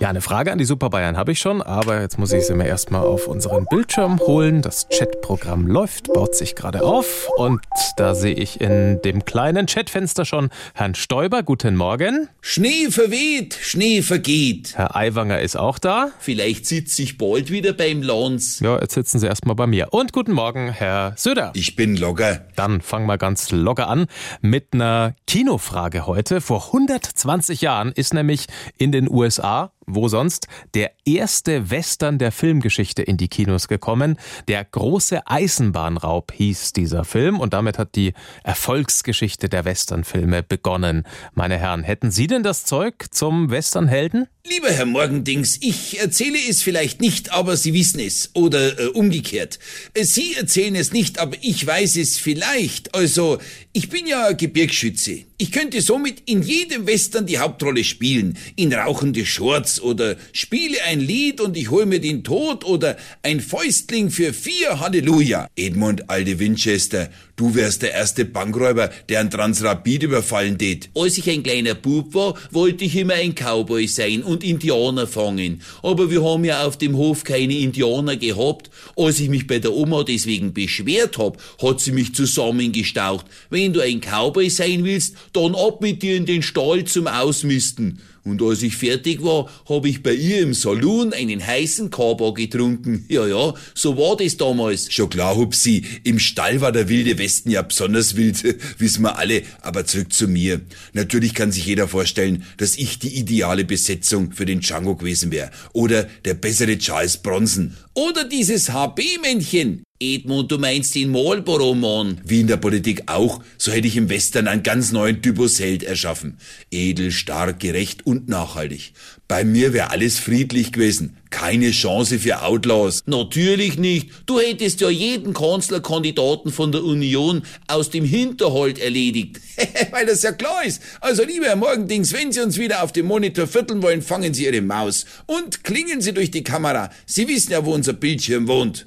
Ja, eine Frage an die Super Bayern habe ich schon, aber jetzt muss ich sie mir erstmal auf unseren Bildschirm holen. Das Chatprogramm läuft, baut sich gerade auf und da sehe ich in dem kleinen Chatfenster schon Herrn Stoiber. Guten Morgen. Schnee verweht, Schnee vergeht. Herr Aiwanger ist auch da. Vielleicht sitze ich bald wieder beim Lanz. Ja, jetzt sitzen Sie erstmal bei mir. Und guten Morgen, Herr Söder. Ich bin locker. Dann fangen wir ganz locker an mit einer Kinofrage heute. Vor 120 Jahren ist nämlich in den USA wo sonst, der erste Western der Filmgeschichte in die Kinos gekommen. Der große Eisenbahnraub hieß dieser Film und damit hat die Erfolgsgeschichte der Westernfilme begonnen. Meine Herren, hätten Sie denn das Zeug zum Westernhelden? Lieber Herr Morgendings, ich erzähle es vielleicht nicht, aber Sie wissen es. Oder äh, umgekehrt. Sie erzählen es nicht, aber ich weiß es vielleicht. Also, ich bin ja Gebirgsschütze. Ich könnte somit in jedem Western die Hauptrolle spielen. In rauchende Shorts oder spiele ein Lied und ich hol mir den Tod oder ein Fäustling für vier Halleluja. Edmund, alte Winchester, du wärst der erste Bankräuber, der ein Transrapid überfallen tät. Als ich ein kleiner Bub war, wollte ich immer ein Cowboy sein und Indianer fangen. Aber wir haben ja auf dem Hof keine Indianer gehabt. Als ich mich bei der Oma deswegen beschwert hab, hat sie mich zusammengestaucht. Wenn du ein Cowboy sein willst, dann ab mit dir in den Stall zum Ausmisten. Und als ich fertig war, habe ich bei ihr im Saloon einen heißen Kaba getrunken. Ja, ja, so war das damals. Schon klar, Hupsi, im Stall war der wilde Westen ja besonders wild, wissen wir alle, aber zurück zu mir. Natürlich kann sich jeder vorstellen, dass ich die ideale Besetzung für den Django gewesen wäre. Oder der bessere Charles Bronson. Oder dieses HB-Männchen. Edmund, du meinst den Marlboro-Mann. Wie in der Politik auch, so hätte ich im Western einen ganz neuen Typus Held erschaffen. Edel, stark, gerecht und nachhaltig. Bei mir wäre alles friedlich gewesen. Keine Chance für Outlaws. Natürlich nicht. Du hättest ja jeden Kanzlerkandidaten von der Union aus dem Hinterhalt erledigt. Weil das ja klar ist. Also lieber Herr Morgendings, wenn Sie uns wieder auf dem Monitor vierteln wollen, fangen Sie Ihre Maus und klingeln Sie durch die Kamera. Sie wissen ja, wo unser Bildschirm wohnt.